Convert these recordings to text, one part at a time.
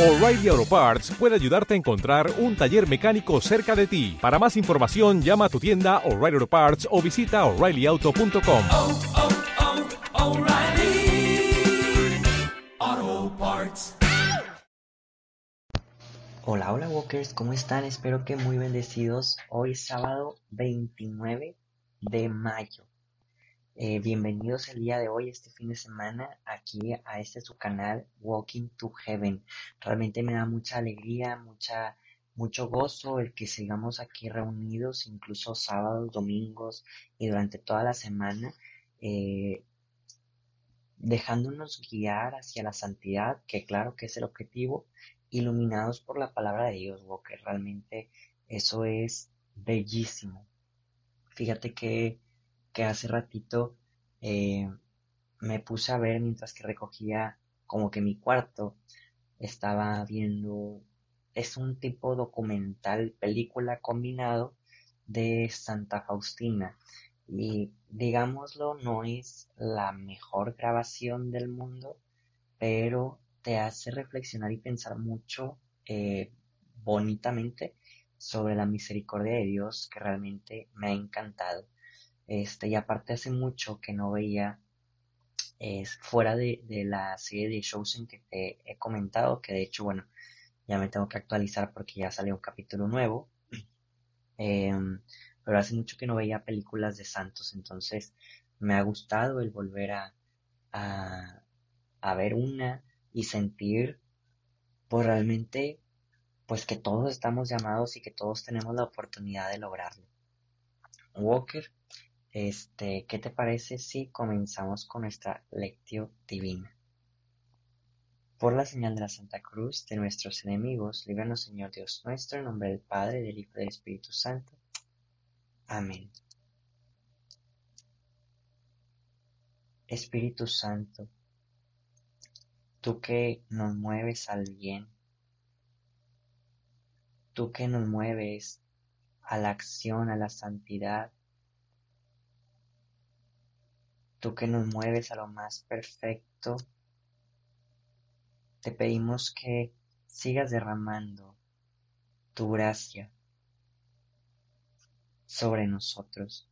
O'Reilly Auto Parts puede ayudarte a encontrar un taller mecánico cerca de ti. Para más información, llama a tu tienda O'Reilly Auto Parts o visita oreillyauto.com. oh, oh, Parts. Hola, hola Walkers, ¿cómo están? Espero que muy bendecidos. Hoy sábado 29 de mayo. Eh, bienvenidos el día de hoy, este fin de semana, aquí a este su canal Walking to Heaven. Realmente me da mucha alegría, mucha, mucho gozo el que sigamos aquí reunidos, incluso sábados, domingos y durante toda la semana, eh, dejándonos guiar hacia la santidad, que claro que es el objetivo, iluminados por la palabra de Dios, Walker. Realmente eso es bellísimo. Fíjate que, que hace ratito eh, me puse a ver mientras que recogía como que mi cuarto, estaba viendo, es un tipo documental, película combinado de Santa Faustina. Y digámoslo, no es la mejor grabación del mundo, pero te hace reflexionar y pensar mucho eh, bonitamente sobre la misericordia de Dios que realmente me ha encantado. Este, y aparte hace mucho que no veía es fuera de, de la serie de Chosen que te he comentado, que de hecho, bueno, ya me tengo que actualizar porque ya salió un capítulo nuevo. Em, pero hace mucho que no veía películas de santos, entonces me ha gustado el volver a, a, a ver una y sentir pues realmente pues que todos estamos llamados y que todos tenemos la oportunidad de lograrlo. Walker, este, ¿qué te parece si comenzamos con nuestra lectio divina? Por la señal de la Santa Cruz de nuestros enemigos, líbranos Señor Dios nuestro, en nombre del Padre, del Hijo y del Espíritu Santo. Amén. Espíritu Santo, tú que nos mueves al bien, tú que nos mueves a la acción, a la santidad, tú que nos mueves a lo más perfecto, te pedimos que sigas derramando tu gracia sobre nosotros,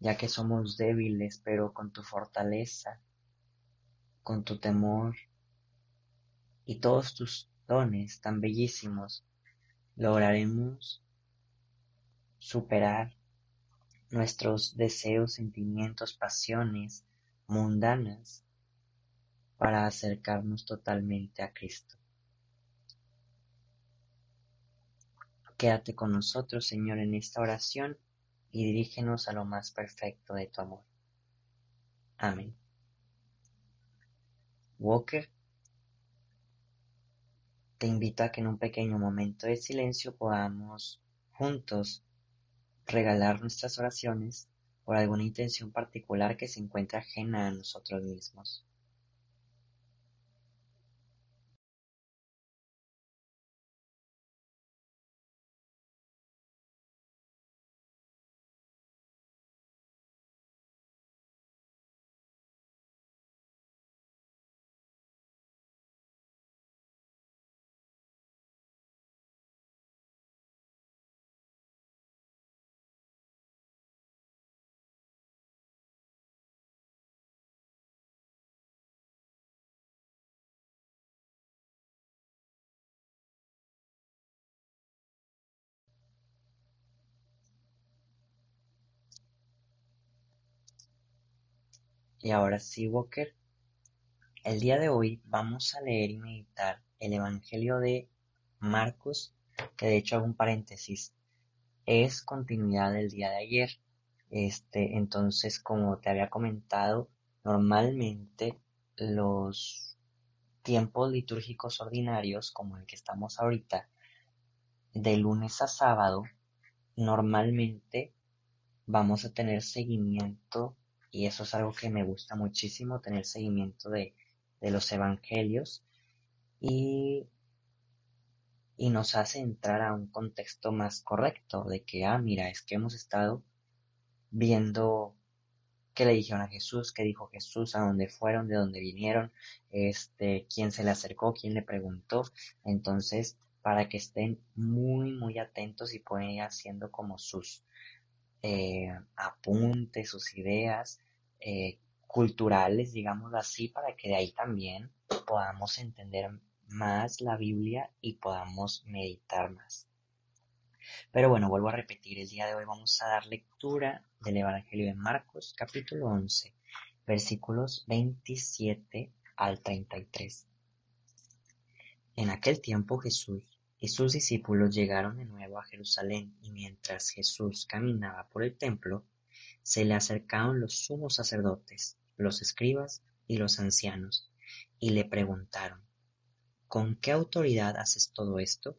ya que somos débiles, pero con tu fortaleza, con tu temor y todos tus dones tan bellísimos, lograremos superar nuestros deseos, sentimientos, pasiones mundanas para acercarnos totalmente a Cristo. Quédate con nosotros, Señor, en esta oración y dirígenos a lo más perfecto de tu amor. Amén. Walker, te invito a que en un pequeño momento de silencio podamos juntos regalar nuestras oraciones por alguna intención particular que se encuentre ajena a nosotros mismos. Y ahora sí, Walker, el día de hoy vamos a leer y meditar el Evangelio de Marcos, que de hecho hago un paréntesis, es continuidad del día de ayer. Este, entonces, como te había comentado, normalmente los tiempos litúrgicos ordinarios, como el que estamos ahorita, de lunes a sábado, normalmente vamos a tener seguimiento y eso es algo que me gusta muchísimo, tener seguimiento de, de los evangelios y, y nos hace entrar a un contexto más correcto de que, ah, mira, es que hemos estado viendo qué le dijeron a Jesús, qué dijo Jesús, a dónde fueron, de dónde vinieron, este, quién se le acercó, quién le preguntó. Entonces, para que estén muy, muy atentos y pueden ir haciendo como sus eh, apuntes, sus ideas eh, culturales, digamos así, para que de ahí también podamos entender más la Biblia y podamos meditar más. Pero bueno, vuelvo a repetir, el día de hoy vamos a dar lectura del Evangelio de Marcos, capítulo 11, versículos 27 al 33. En aquel tiempo Jesús y sus discípulos llegaron de nuevo a Jerusalén y mientras Jesús caminaba por el templo, se le acercaron los sumos sacerdotes, los escribas y los ancianos, y le preguntaron, ¿con qué autoridad haces todo esto?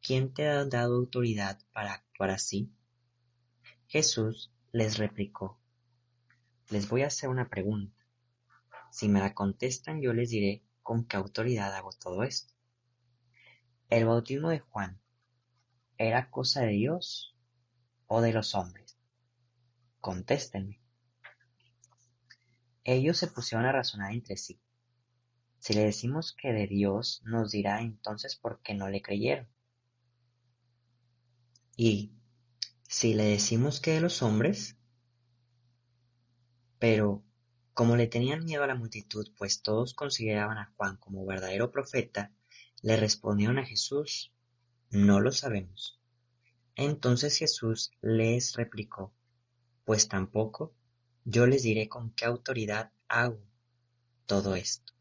¿Quién te ha dado autoridad para actuar así? Jesús les replicó, les voy a hacer una pregunta. Si me la contestan yo les diré con qué autoridad hago todo esto. ¿El bautismo de Juan era cosa de Dios o de los hombres? Contéstenme. Ellos se pusieron a razonar entre sí. Si le decimos que de Dios, nos dirá entonces por qué no le creyeron. Y si le decimos que de los hombres, pero como le tenían miedo a la multitud, pues todos consideraban a Juan como verdadero profeta, le respondieron a Jesús, no lo sabemos. Entonces Jesús les replicó, pues tampoco yo les diré con qué autoridad hago todo esto.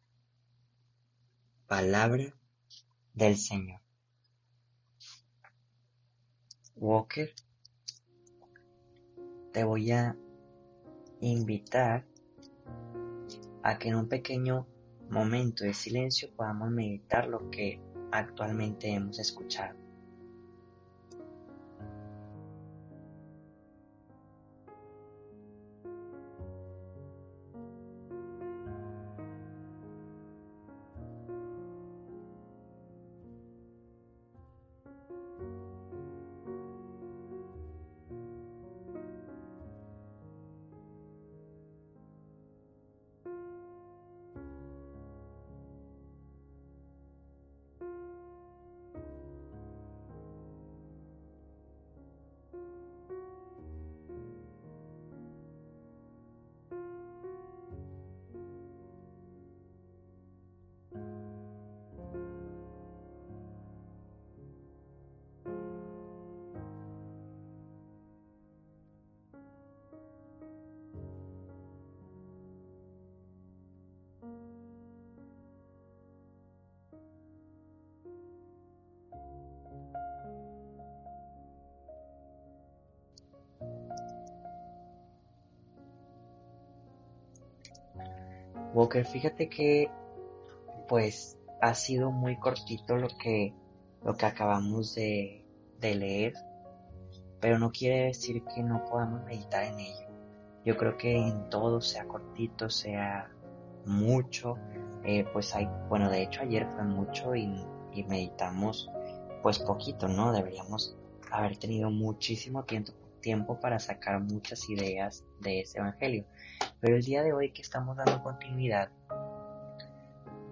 Palabra del Señor. Walker, te voy a invitar a que en un pequeño momento de silencio podamos meditar lo que actualmente hemos escuchado. Walker, fíjate que pues ha sido muy cortito lo que lo que acabamos de, leer, pero no quiere decir que no podamos meditar en ello. Yo creo que en todo, sea cortito, sea mucho, eh, pues hay, bueno, de hecho ayer fue mucho y, y meditamos pues poquito, ¿no? Deberíamos haber tenido muchísimo tiempo, tiempo para sacar muchas ideas de ese evangelio. Pero el día de hoy que estamos dando continuidad,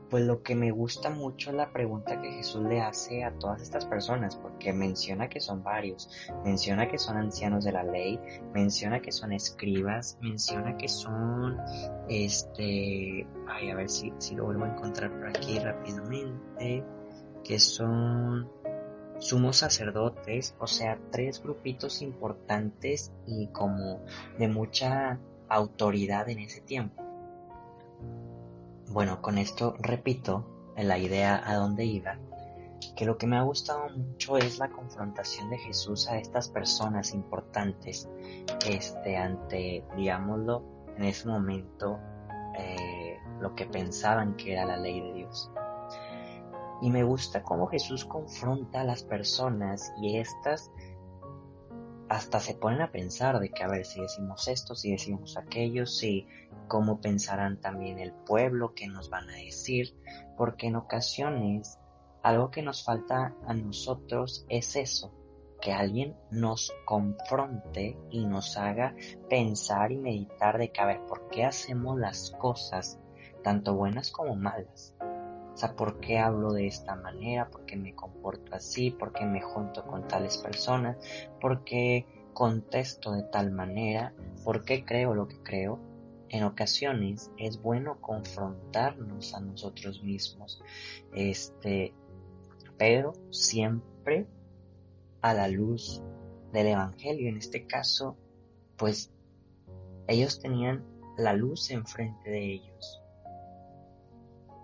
pues lo que me gusta mucho es la pregunta que Jesús le hace a todas estas personas, porque menciona que son varios, menciona que son ancianos de la ley, menciona que son escribas, menciona que son, este, ay, a ver si, si lo vuelvo a encontrar por aquí rápidamente, que son sumos sacerdotes, o sea, tres grupitos importantes y como de mucha autoridad en ese tiempo. Bueno, con esto repito la idea a dónde iba, que lo que me ha gustado mucho es la confrontación de Jesús a estas personas importantes, este, ante, digámoslo, en ese momento, eh, lo que pensaban que era la ley de Dios. Y me gusta cómo Jesús confronta a las personas y estas hasta se ponen a pensar de que a ver si decimos esto, si decimos aquello, si cómo pensarán también el pueblo, qué nos van a decir, porque en ocasiones algo que nos falta a nosotros es eso, que alguien nos confronte y nos haga pensar y meditar de que, a ver, ¿por qué hacemos las cosas, tanto buenas como malas? O sea, ¿por qué hablo de esta manera? ¿Por qué me comporto así? ¿Por qué me junto con tales personas? ¿Por qué contesto de tal manera? ¿Por qué creo lo que creo? En ocasiones es bueno confrontarnos a nosotros mismos, este, pero siempre a la luz del Evangelio. En este caso, pues ellos tenían la luz enfrente de ellos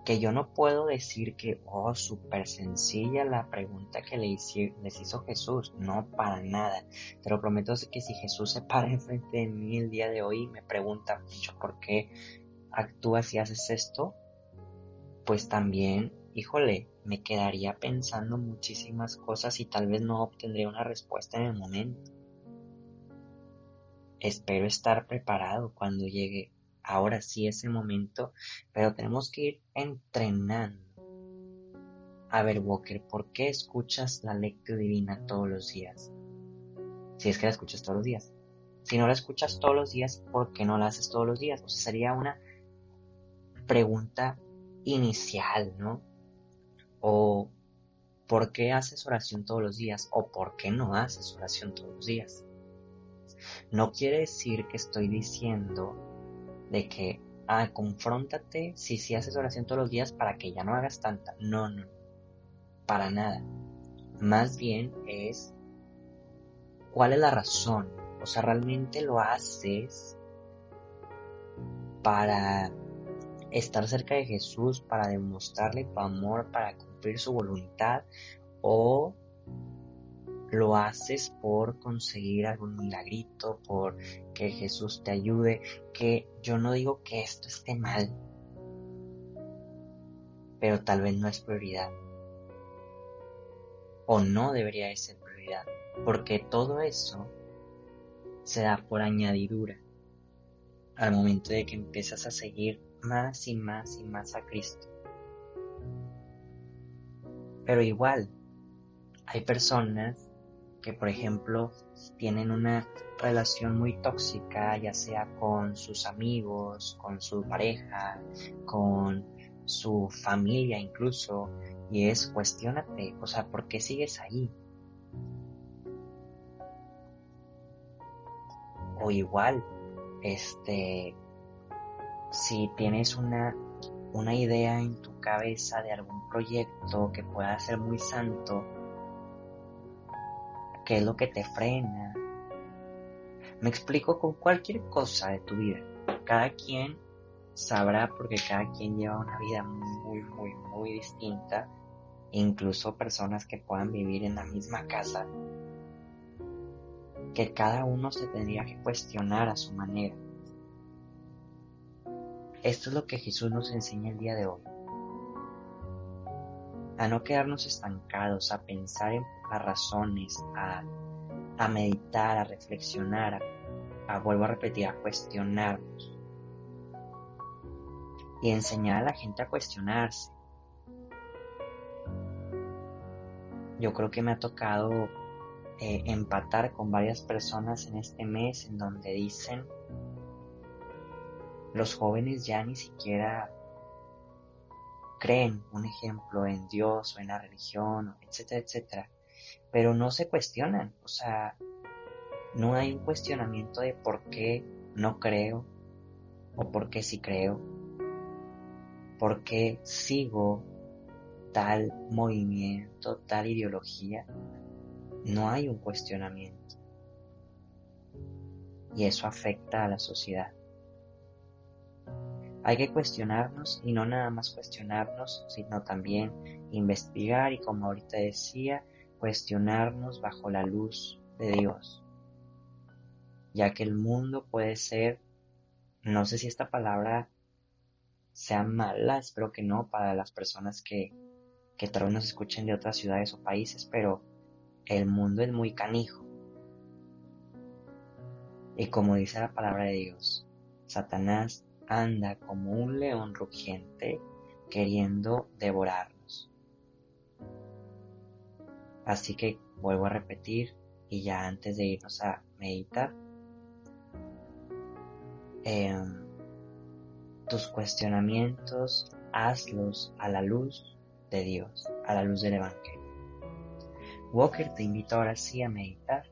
que yo no puedo decir que, oh, súper sencilla la pregunta que le les hizo Jesús. No, para nada. Te lo prometo que si Jesús se para enfrente de mí el día de hoy y me pregunta, ¿por qué actúas y haces esto? Pues también, híjole, me quedaría pensando muchísimas cosas y tal vez no obtendría una respuesta en el momento. Espero estar preparado cuando llegue ahora sí ese momento, pero tenemos que ir entrenando. A ver, Walker, ¿por qué escuchas la lectura divina todos los días? Si es que la escuchas todos los días. Si no la escuchas todos los días, ¿por qué no la haces todos los días? O sea, sería una pregunta inicial, ¿no? O ¿por qué haces oración todos los días? O ¿por qué no haces oración todos los días? No quiere decir que estoy diciendo de que, ah, confróntate si, si haces oración todos los días para que ya no hagas tanta. No, no, para nada. Más bien es, ¿cuál es la razón? O sea, realmente lo haces para estar cerca de Jesús, para demostrarle tu amor, para cumplir su voluntad, o lo haces por conseguir algún milagrito, por que Jesús te ayude, que yo no digo que esto esté mal, pero tal vez no es prioridad. O no debería de ser prioridad, porque todo eso se da por añadidura al momento de que empiezas a seguir más y más y más a Cristo. Pero igual, hay personas que por ejemplo tienen una relación muy tóxica, ya sea con sus amigos, con su pareja, con su familia incluso, y es cuestionate, o sea, ¿por qué sigues ahí? O igual, este, si tienes una, una idea en tu cabeza de algún proyecto que pueda ser muy santo, qué es lo que te frena. Me explico con cualquier cosa de tu vida. Cada quien sabrá porque cada quien lleva una vida muy, muy, muy distinta. Incluso personas que puedan vivir en la misma casa. Que cada uno se tendría que cuestionar a su manera. Esto es lo que Jesús nos enseña el día de hoy. A no quedarnos estancados, a pensar en las razones, a, meditar, a reflexionar, a, vuelvo a repetir, a cuestionarnos. Y enseñar a la gente a cuestionarse. Yo creo que me ha tocado eh, empatar con varias personas en este mes en donde dicen los jóvenes ya ni siquiera creen, un ejemplo, en Dios o en la religión, etcétera, etcétera pero no se cuestionan, o sea, no hay un cuestionamiento de por qué no creo o por qué sí creo, por qué sigo tal movimiento, tal ideología, no hay un cuestionamiento. Y eso afecta a la sociedad. Hay que cuestionarnos y no nada más cuestionarnos, sino también investigar y como ahorita decía, cuestionarnos bajo la luz de Dios, ya que el mundo puede ser, no sé si esta palabra sea mala, espero que no para las personas que, que tal vez nos escuchen de otras ciudades o países, pero el mundo es muy canijo. Y como dice la palabra de Dios, Satanás anda como un león rugiente queriendo devorar. Así que vuelvo a repetir, Y ya antes de irnos a meditar, em, tus cuestionamientos hazlos a la luz de Dios, a la luz del Evangelio. Walker te invito ahora sí a meditar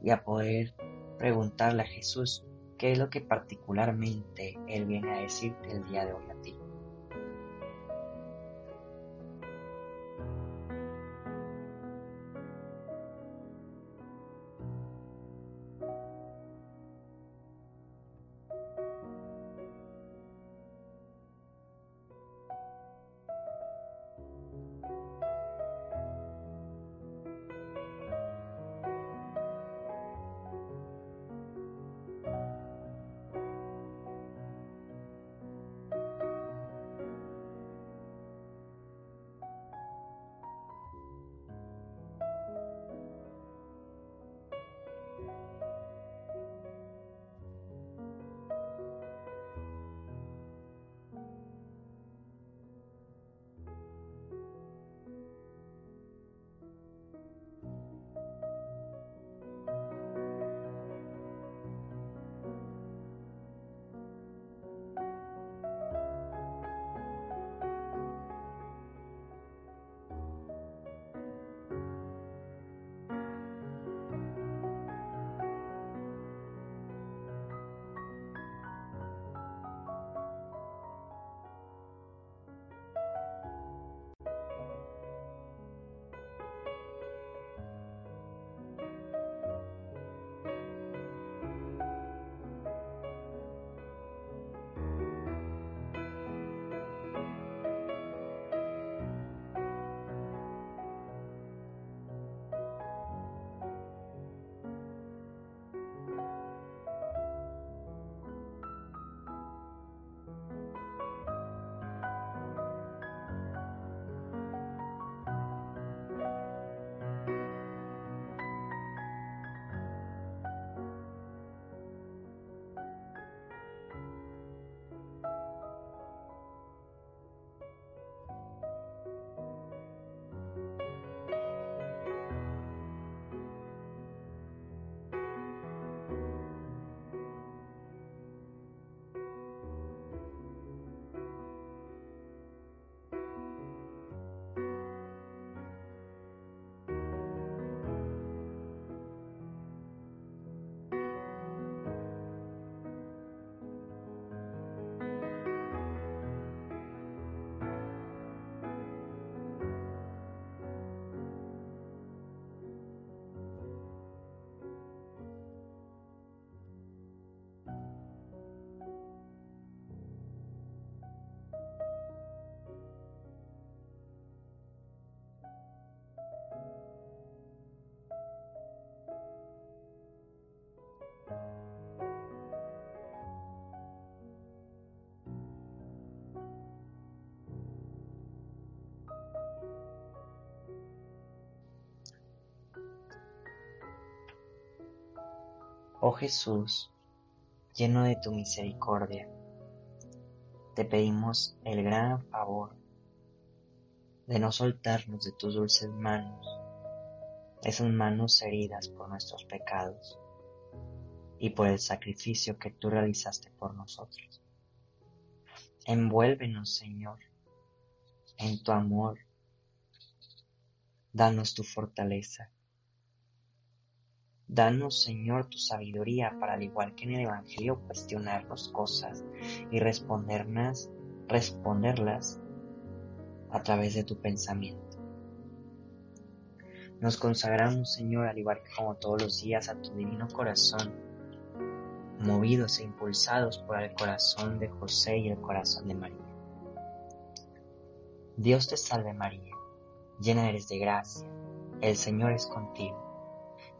y a poder preguntarle a Jesús qué es lo que particularmente Él viene a decirte el día de hoy a ti. Oh Jesús, lleno de tu misericordia, te pedimos el gran favor de no soltarnos de tus dulces manos, esas manos heridas por nuestros pecados y por el sacrificio que tú realizaste por nosotros. Envuélvenos, Señor, en tu amor. Danos tu fortaleza Danos, Señor, tu sabiduría para, al igual que en el Evangelio, cuestionarnos cosas y responderlas, responderlas a través de tu pensamiento. Nos consagramos, Señor, al igual que como todos los días, a tu divino corazón, movidos e impulsados por el corazón de José y el corazón de María. Dios te salve María, llena eres de gracia, el Señor es contigo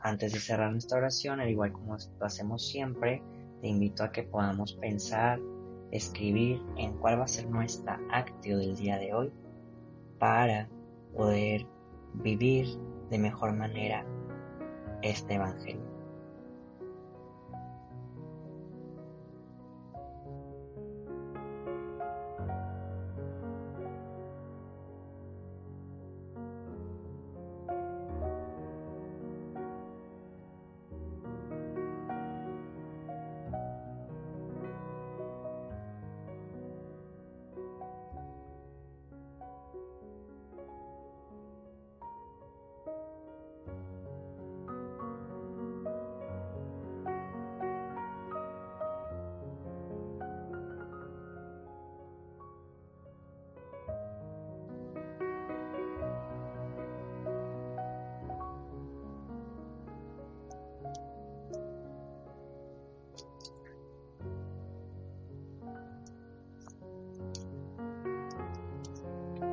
Antes de cerrar nuestra oración, al igual como lo hacemos siempre, te invito a que podamos pensar, escribir en cuál va a ser nuestra actio del día de hoy para poder vivir de mejor manera este Evangelio.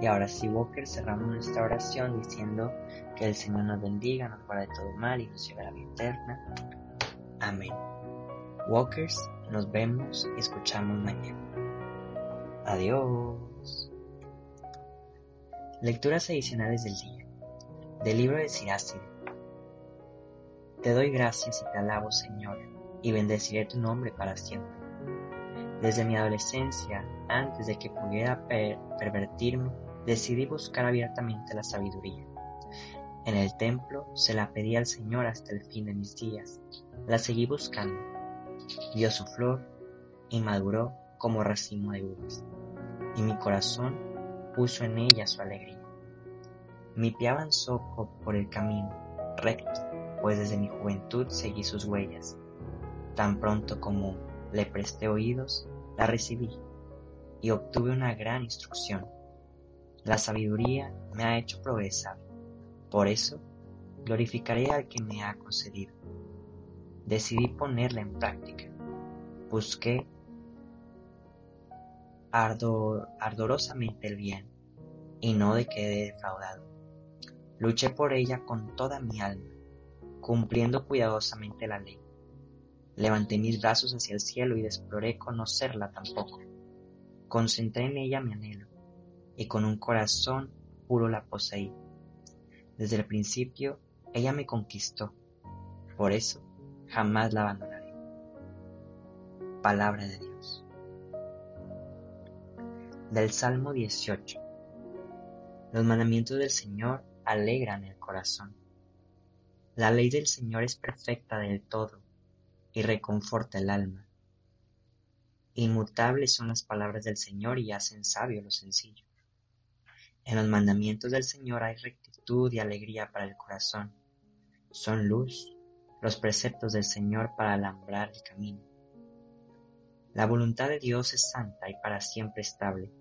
Y ahora sí, Walker, cerramos nuestra oración diciendo que el Señor nos bendiga, nos guarde todo mal y nos lleve a la vida eterna. Amén. Walkers, nos vemos y escuchamos mañana. Adiós. Lecturas adicionales del día. Del libro de Siracide. Te doy gracias y te alabo, Señor, y bendeciré tu nombre para siempre. Desde mi adolescencia, antes de que pudiera pervertirme, decidí buscar abiertamente la sabiduría. En el templo se la pedí al Señor hasta el fin de mis días. La seguí buscando. Dio su flor y maduró como racimo de uvas. Y mi corazón puso en ella su alegría. Mi pie avanzó por el camino recto, pues desde mi juventud seguí sus huellas. Tan pronto como le presté oídos, la recibí y obtuve una gran instrucción la sabiduría me ha hecho progresar. Por eso, glorificaré al que me ha concedido. Decidí ponerla en práctica. Busqué ardorosamente el bien y no de quedé defraudado. Luché por ella con toda mi alma, cumpliendo cuidadosamente la ley. Levanté mis brazos hacia el cielo y exploré conocerla tampoco. Concentré en ella mi anhelo y con un corazón puro la poseí. Desde el principio ella me conquistó, por eso jamás la abandonaré. Palabra de Dios. Del Salmo 18. Los mandamientos del Señor alegran el corazón. La ley del Señor es perfecta del todo y reconforta el alma. Inmutables son las palabras del Señor y hacen sabio lo sencillo. En los mandamientos del Señor hay rectitud y alegría para el corazón. Son luz los preceptos del Señor para alambrar el camino. La voluntad de Dios es santa y para siempre estable.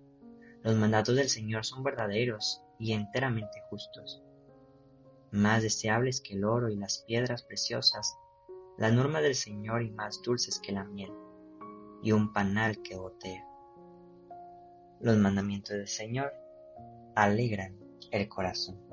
Los mandatos del Señor son verdaderos y enteramente justos. Más deseables que el oro y las piedras preciosas, la norma del Señor y más dulces que la miel, y un panal que gotea. Los mandamientos del Señor alegran el corazón.